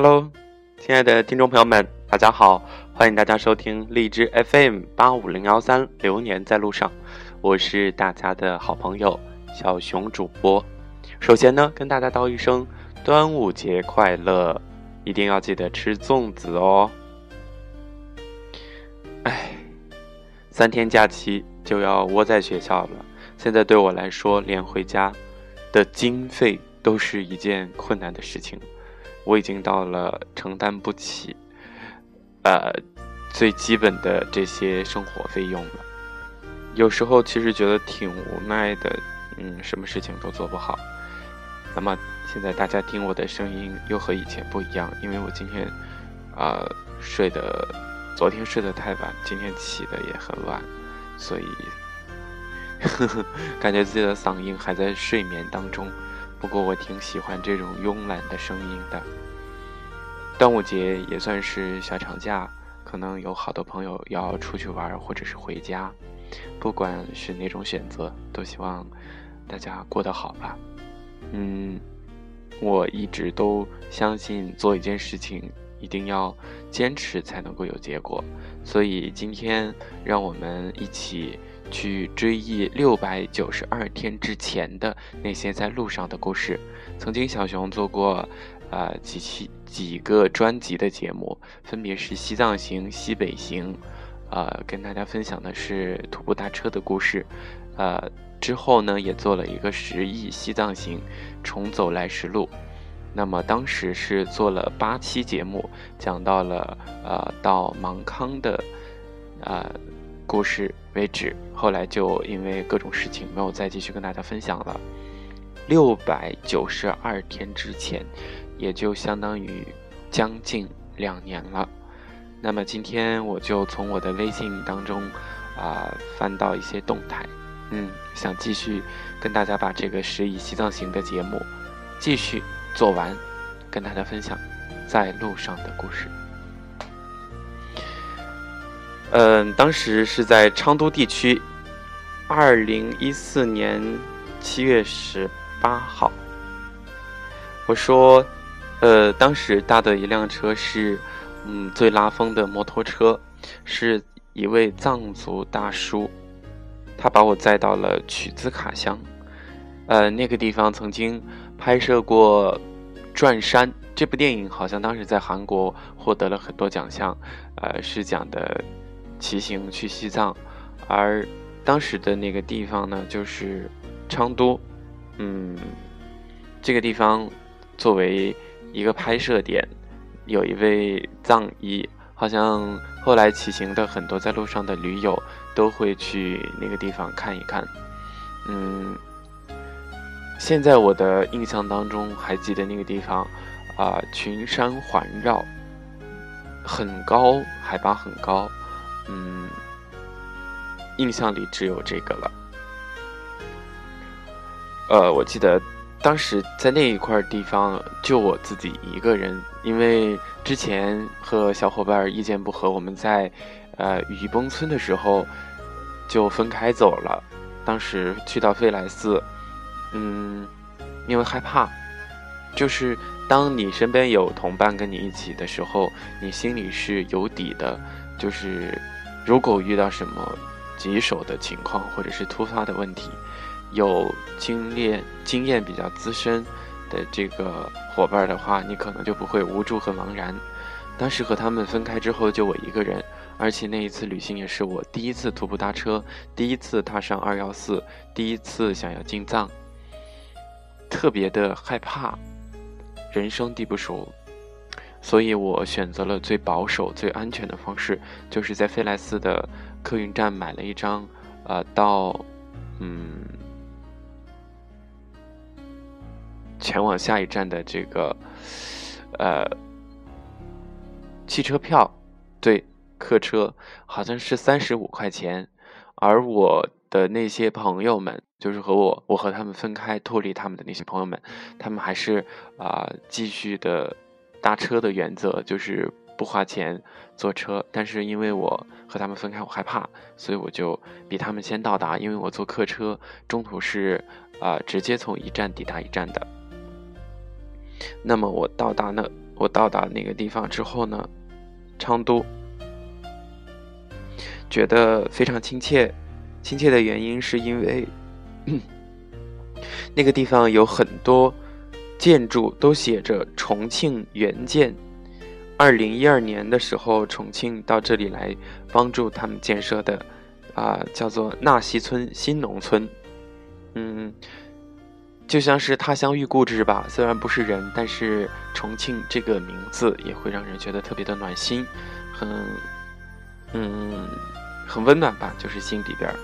Hello，亲爱的听众朋友们，大家好，欢迎大家收听荔枝 FM 八五零幺三《流年在路上》，我是大家的好朋友小熊主播。首先呢，跟大家道一声端午节快乐，一定要记得吃粽子哦。哎，三天假期就要窝在学校了，现在对我来说，连回家的经费都是一件困难的事情。我已经到了承担不起，呃，最基本的这些生活费用了。有时候其实觉得挺无奈的，嗯，什么事情都做不好。那么现在大家听我的声音又和以前不一样，因为我今天啊睡的，昨天睡得太晚，今天起的也很晚，所以呵 呵感觉自己的嗓音还在睡眠当中。不过我挺喜欢这种慵懒的声音的。端午节也算是小长假，可能有好多朋友要出去玩或者是回家。不管是哪种选择，都希望大家过得好吧。嗯，我一直都相信做一件事情一定要坚持才能够有结果，所以今天让我们一起。去追忆六百九十二天之前的那些在路上的故事。曾经小熊做过，呃几期几个专辑的节目，分别是西藏行、西北行，呃跟大家分享的是徒步搭车的故事。呃之后呢，也做了一个十亿西藏行，重走来时路。那么当时是做了八期节目，讲到了呃到芒康的，呃。故事为止，后来就因为各种事情没有再继续跟大家分享了。六百九十二天之前，也就相当于将近两年了。那么今天我就从我的微信当中啊翻到一些动态，嗯，想继续跟大家把这个十亿西藏行的节目继续做完，跟大家分享在路上的故事。嗯，当时是在昌都地区，二零一四年七月十八号。我说，呃，当时搭的一辆车是，嗯，最拉风的摩托车，是一位藏族大叔，他把我载到了曲子卡乡，呃，那个地方曾经拍摄过《转山》这部电影，好像当时在韩国获得了很多奖项，呃，是讲的。骑行去西藏，而当时的那个地方呢，就是昌都。嗯，这个地方作为一个拍摄点，有一位藏医，好像后来骑行的很多在路上的驴友都会去那个地方看一看。嗯，现在我的印象当中还记得那个地方，啊，群山环绕，很高，海拔很高。嗯，印象里只有这个了。呃，我记得当时在那一块地方就我自己一个人，因为之前和小伙伴意见不合，我们在呃雨崩村的时候就分开走了。当时去到飞来寺，嗯，因为害怕，就是当你身边有同伴跟你一起的时候，你心里是有底的，就是。如果遇到什么棘手的情况，或者是突发的问题，有经验经验比较资深的这个伙伴的话，你可能就不会无助和茫然。当时和他们分开之后，就我一个人，而且那一次旅行也是我第一次徒步搭车，第一次踏上二幺四，第一次想要进藏，特别的害怕，人生地不熟。所以我选择了最保守、最安全的方式，就是在费莱斯的客运站买了一张，呃，到，嗯，前往下一站的这个，呃，汽车票，对，客车好像是三十五块钱，而我的那些朋友们，就是和我，我和他们分开脱离他们的那些朋友们，他们还是啊继续的。搭车的原则就是不花钱坐车，但是因为我和他们分开，我害怕，所以我就比他们先到达。因为我坐客车，中途是啊直接从一站抵达一站的。那么我到达那我到达那个地方之后呢，昌都觉得非常亲切。亲切的原因是因为 那个地方有很多建筑都写着“重庆援建”。二零一二年的时候，重庆到这里来帮助他们建设的，啊，叫做纳西村新农村。嗯，就像是他乡遇故知吧。虽然不是人，但是重庆这个名字也会让人觉得特别的暖心，很，嗯，很温暖吧，就是心里边儿。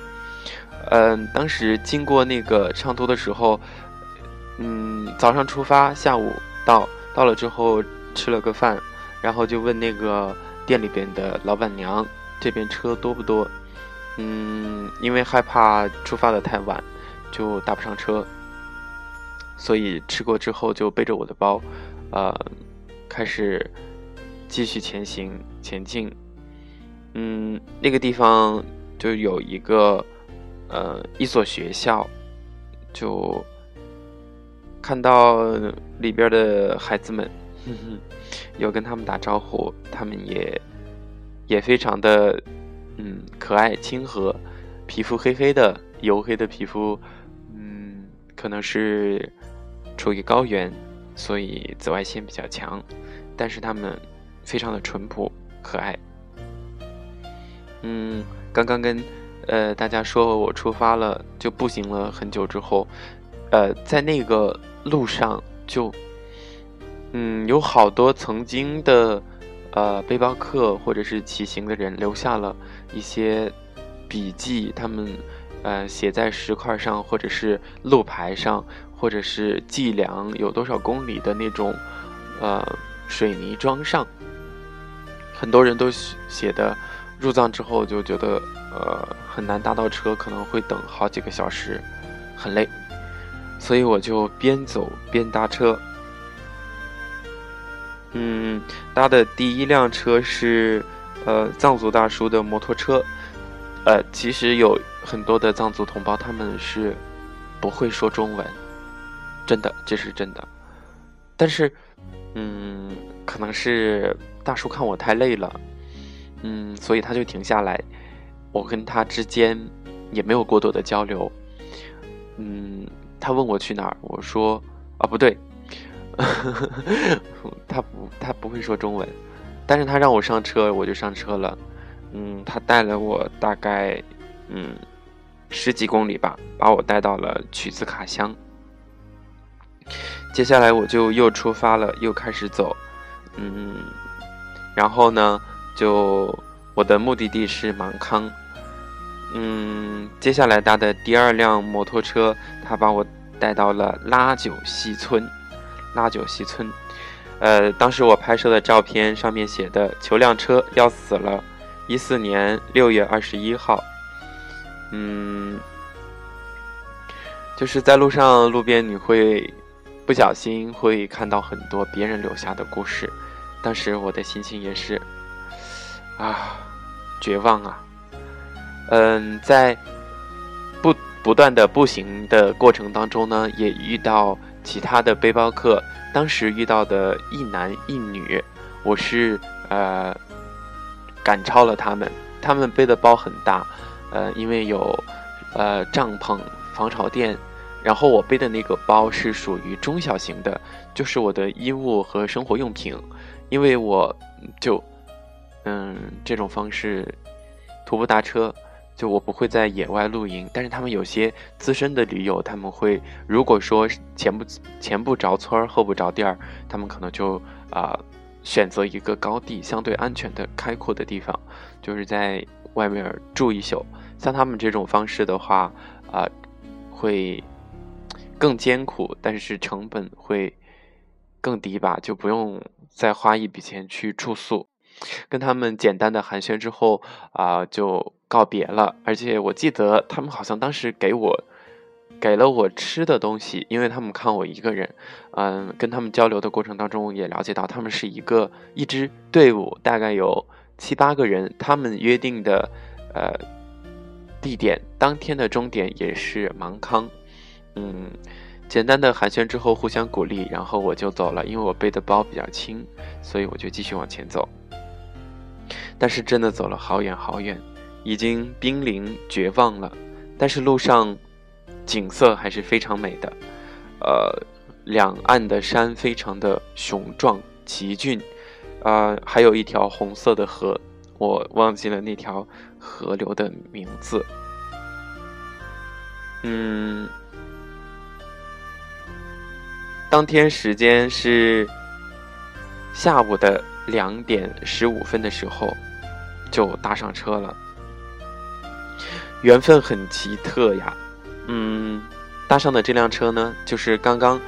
嗯，当时经过那个昌都的时候，嗯，早上出发，下午到，到了之后吃了个饭。然后就问那个店里边的老板娘，这边车多不多？嗯，因为害怕出发的太晚，就搭不上车，所以吃过之后就背着我的包，呃，开始继续前行前进。嗯，那个地方就有一个呃一所学校，就看到里边的孩子们。哼哼，有跟他们打招呼，他们也也非常的嗯可爱亲和，皮肤黑黑的，黝黑的皮肤，嗯，可能是处于高原，所以紫外线比较强，但是他们非常的淳朴可爱。嗯，刚刚跟呃大家说我出发了，就步行了很久之后，呃，在那个路上就。嗯，有好多曾经的，呃，背包客或者是骑行的人留下了一些笔记，他们呃写在石块上，或者是路牌上，或者是计量有多少公里的那种呃水泥桩上。很多人都写的，入藏之后就觉得呃很难搭到车，可能会等好几个小时，很累，所以我就边走边搭车。嗯，搭的第一辆车是，呃，藏族大叔的摩托车。呃，其实有很多的藏族同胞，他们是不会说中文，真的，这是真的。但是，嗯，可能是大叔看我太累了，嗯，所以他就停下来。我跟他之间也没有过多的交流。嗯，他问我去哪儿，我说啊，不对。他不，他不会说中文，但是他让我上车，我就上车了。嗯，他带了我大概嗯十几公里吧，把我带到了曲子卡乡。接下来我就又出发了，又开始走。嗯，然后呢，就我的目的地是芒康。嗯，接下来搭的第二辆摩托车，他把我带到了拉九溪村。拉九溪村，呃，当时我拍摄的照片上面写的“求辆车要死了”，一四年六月二十一号，嗯，就是在路上路边你会不小心会看到很多别人留下的故事，当时我的心情也是啊，绝望啊，嗯，在不不断的步行的过程当中呢，也遇到。其他的背包客当时遇到的一男一女，我是呃赶超了他们。他们背的包很大，呃，因为有呃帐篷、防潮垫。然后我背的那个包是属于中小型的，就是我的衣物和生活用品。因为我就嗯这种方式徒步搭车。就我不会在野外露营，但是他们有些资深的驴友，他们会如果说前不前不着村儿后不着店儿，他们可能就啊选择一个高地相对安全的开阔的地方，就是在外面住一宿。像他们这种方式的话，啊会更艰苦，但是成本会更低吧，就不用再花一笔钱去住宿。跟他们简单的寒暄之后啊，就告别了。而且我记得他们好像当时给我给了我吃的东西，因为他们看我一个人。嗯，跟他们交流的过程当中也了解到，他们是一个一支队伍，大概有七八个人。他们约定的呃地点，当天的终点也是芒康。嗯，简单的寒暄之后，互相鼓励，然后我就走了，因为我背的包比较轻，所以我就继续往前走。但是真的走了好远好远，已经濒临绝望了。但是路上景色还是非常美的，呃，两岸的山非常的雄壮奇峻，啊，还有一条红色的河，我忘记了那条河流的名字。嗯，当天时间是下午的两点十五分的时候，就搭上车了。缘分很奇特呀，嗯，搭上的这辆车呢，就是刚刚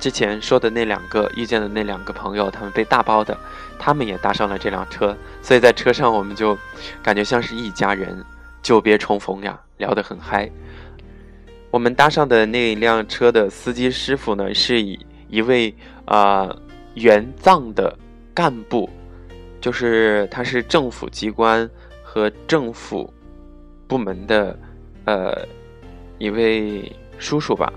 之前说的那两个遇见的那两个朋友，他们背大包的，他们也搭上了这辆车，所以在车上我们就感觉像是一家人，久别重逢呀，聊得很嗨。我们搭上的那辆车的司机师傅呢，是以一位啊援藏的干部，就是他是政府机关和政府。部门的，呃，一位叔叔吧，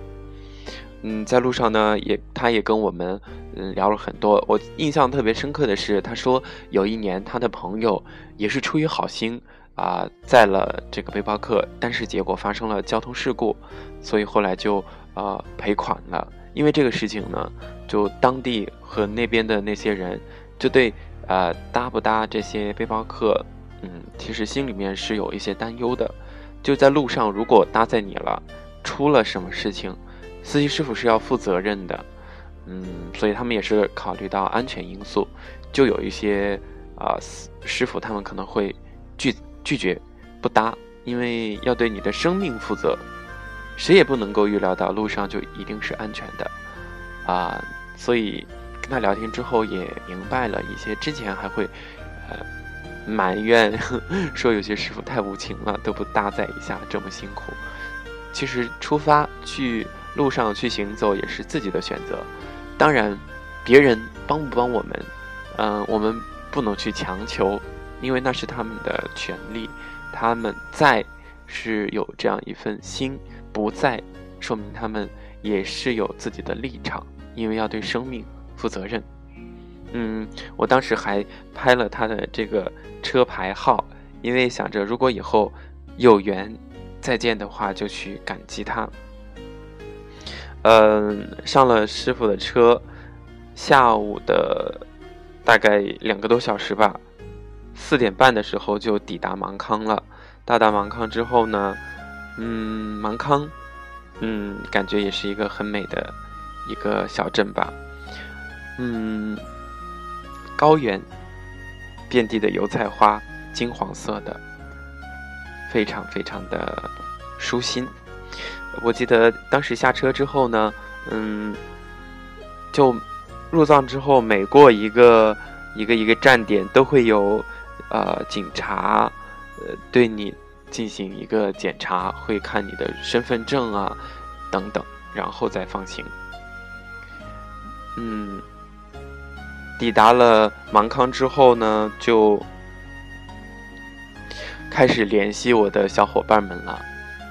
嗯，在路上呢，也他也跟我们嗯聊了很多。我印象特别深刻的是，他说有一年他的朋友也是出于好心啊载了这个背包客，但是结果发生了交通事故，所以后来就呃赔款了。因为这个事情呢，就当地和那边的那些人就对呃搭不搭这些背包客。嗯，其实心里面是有一些担忧的，就在路上，如果搭载你了，出了什么事情，司机师傅是要负责任的。嗯，所以他们也是考虑到安全因素，就有一些啊师傅他们可能会拒拒绝不搭，因为要对你的生命负责，谁也不能够预料到路上就一定是安全的啊。所以跟他聊天之后也明白了一些，之前还会呃。埋怨 说有些师傅太无情了，都不搭载一下这么辛苦。其实出发去路上去行走也是自己的选择，当然别人帮不帮我们，嗯，我们不能去强求，因为那是他们的权利。他们在是有这样一份心，不在说明他们也是有自己的立场，因为要对生命负责任。嗯，我当时还拍了他的这个车牌号，因为想着如果以后有缘再见的话，就去感激他。嗯，上了师傅的车，下午的大概两个多小时吧，四点半的时候就抵达芒康了。到达芒康之后呢，嗯，芒康，嗯，感觉也是一个很美的一个小镇吧，嗯。高原，遍地的油菜花，金黄色的，非常非常的舒心。我记得当时下车之后呢，嗯，就入藏之后，每过一个一个一个站点，都会有呃警察呃对你进行一个检查，会看你的身份证啊等等，然后再放行。嗯。抵达了芒康之后呢，就开始联系我的小伙伴们了。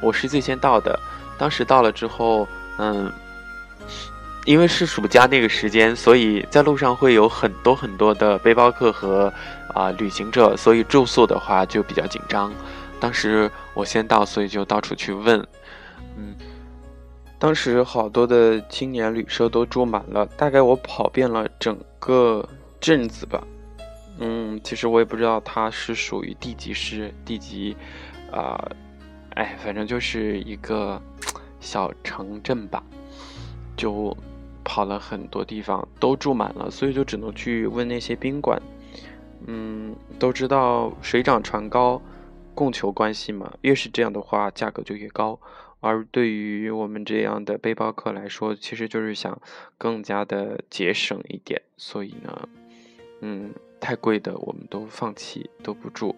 我是最先到的，当时到了之后，嗯，因为是暑假那个时间，所以在路上会有很多很多的背包客和啊旅行者，所以住宿的话就比较紧张。当时我先到，所以就到处去问，嗯。当时好多的青年旅社都住满了，大概我跑遍了整个镇子吧。嗯，其实我也不知道它是属于地级市、地级，啊，哎，反正就是一个小城镇吧。就跑了很多地方，都住满了，所以就只能去问那些宾馆。嗯，都知道水涨船高，供求关系嘛，越是这样的话，价格就越高。而对于我们这样的背包客来说，其实就是想更加的节省一点，所以呢，嗯，太贵的我们都放弃，都不住。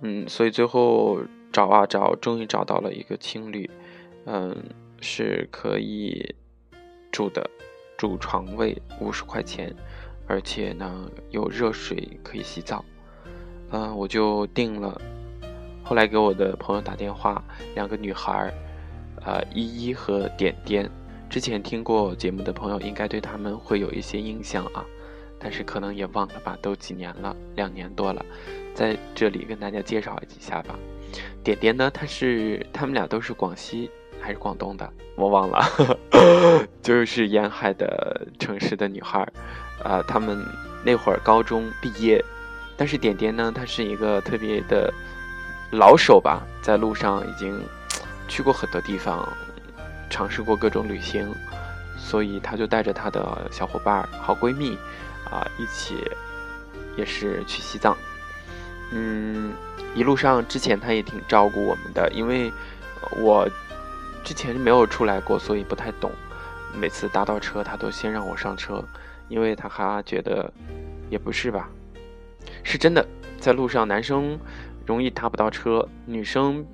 嗯，所以最后找啊找，终于找到了一个青旅，嗯，是可以住的，主床位五十块钱，而且呢有热水可以洗澡，嗯，我就定了。后来给我的朋友打电话，两个女孩儿，呃依依和点点。之前听过节目的朋友应该对他们会有一些印象啊，但是可能也忘了吧，都几年了，两年多了，在这里跟大家介绍一下吧。点点呢，她是他们俩都是广西还是广东的，我忘了，就是沿海的城市的女孩儿，啊，他们那会儿高中毕业，但是点点呢，她是一个特别的老手吧，在路上已经去过很多地方。尝试过各种旅行，所以她就带着她的小伙伴、好闺蜜，啊，一起也是去西藏。嗯，一路上之前她也挺照顾我们的，因为我之前没有出来过，所以不太懂。每次搭到车，她都先让我上车，因为她还觉得也不是吧，是真的，在路上男生容易搭不到车，女生。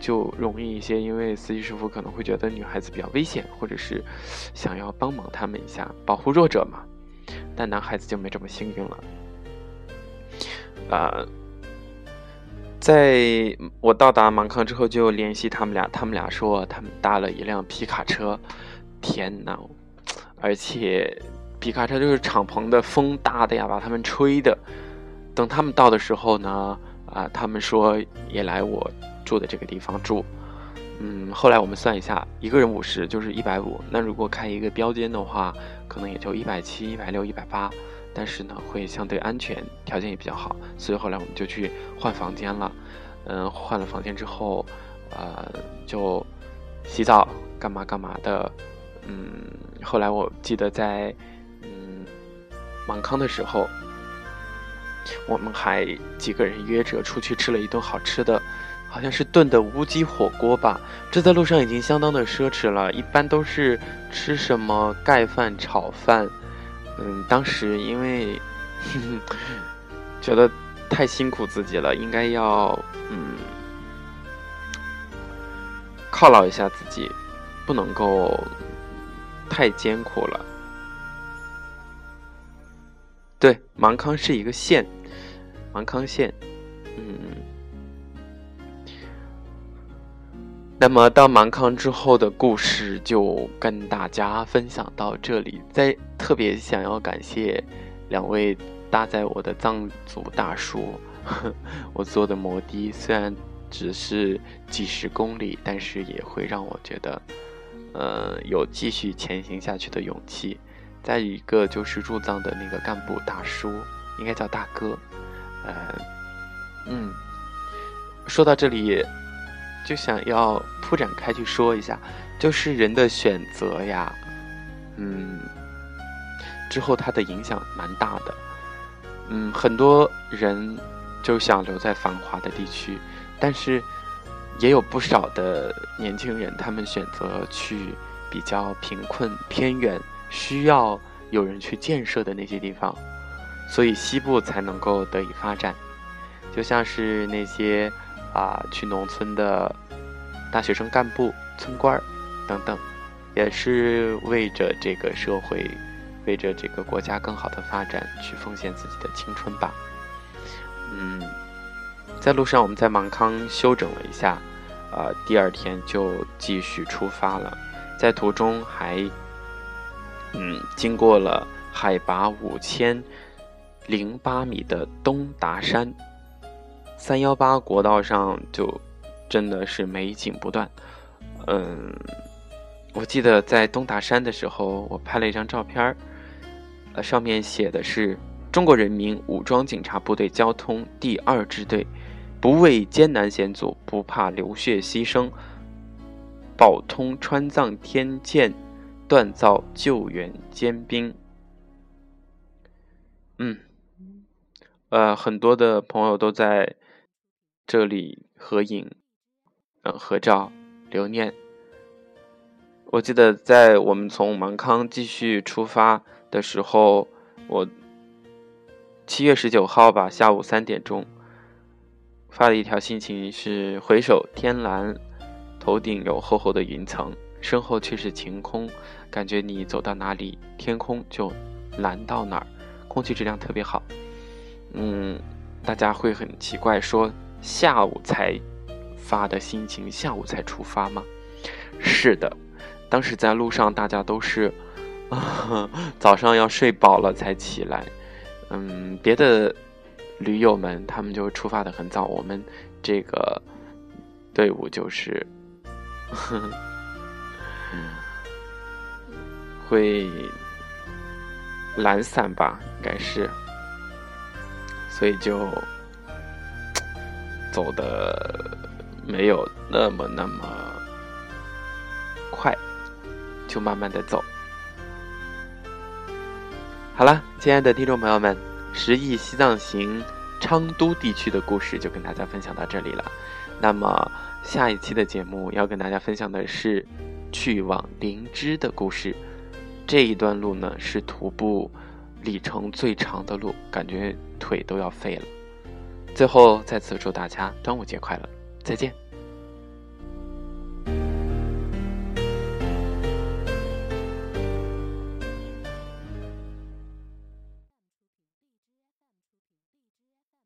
就容易一些，因为司机师傅可能会觉得女孩子比较危险，或者是想要帮忙他们一下，保护弱者嘛。但男孩子就没这么幸运了。呃，在我到达芒康之后，就联系他们俩，他们俩说他们搭了一辆皮卡车。天呐，而且皮卡车就是敞篷的，风大的呀，把他们吹的。等他们到的时候呢，啊，他们说也来我。住的这个地方住，嗯，后来我们算一下，一个人五十就是一百五。那如果开一个标间的话，可能也就一百七、一百六、一百八，但是呢，会相对安全，条件也比较好。所以后来我们就去换房间了。嗯，换了房间之后，呃，就洗澡干嘛干嘛的。嗯，后来我记得在嗯芒康的时候，我们还几个人约着出去吃了一顿好吃的。好像是炖的乌鸡火锅吧，这在路上已经相当的奢侈了。一般都是吃什么盖饭、炒饭。嗯，当时因为 觉得太辛苦自己了，应该要嗯犒劳一下自己，不能够太艰苦了。对，芒康是一个县，芒康县。嗯那么到芒康之后的故事就跟大家分享到这里。在特别想要感谢两位搭载我的藏族大叔，我坐的摩的虽然只是几十公里，但是也会让我觉得，呃，有继续前行下去的勇气。再一个就是入藏的那个干部大叔，应该叫大哥，呃，嗯，说到这里。就想要铺展开去说一下，就是人的选择呀，嗯，之后它的影响蛮大的，嗯，很多人就想留在繁华的地区，但是也有不少的年轻人，他们选择去比较贫困、偏远、需要有人去建设的那些地方，所以西部才能够得以发展，就像是那些。啊，去农村的大学生、干部、村官儿等等，也是为着这个社会、为着这个国家更好的发展去奉献自己的青春吧。嗯，在路上，我们在芒康休整了一下，呃，第二天就继续出发了。在途中还，嗯，经过了海拔五千零八米的东达山。三幺八国道上就真的是美景不断，嗯，我记得在东达山的时候，我拍了一张照片儿，呃，上面写的是“中国人民武装警察部队交通第二支队，不畏艰难险阻，不怕流血牺牲，保通川藏天堑，锻造救援尖兵。”嗯，呃，很多的朋友都在。这里合影，嗯，合照留念。我记得在我们从芒康继续出发的时候，我七月十九号吧，下午三点钟发了一条心情是：回首天蓝，头顶有厚厚的云层，身后却是晴空，感觉你走到哪里，天空就蓝到哪儿，空气质量特别好。嗯，大家会很奇怪说。下午才发的心情，下午才出发吗？是的，当时在路上，大家都是 早上要睡饱了才起来。嗯，别的驴友们他们就出发的很早，我们这个队伍就是 会懒散吧，应该是，所以就走的没有那么那么快，就慢慢的走。好了，亲爱的听众朋友们，《十亿西藏行》昌都地区的故事就跟大家分享到这里了。那么下一期的节目要跟大家分享的是去往灵芝的故事。这一段路呢是徒步里程最长的路，感觉腿都要废了。最后再次祝大家端午节快乐，再见。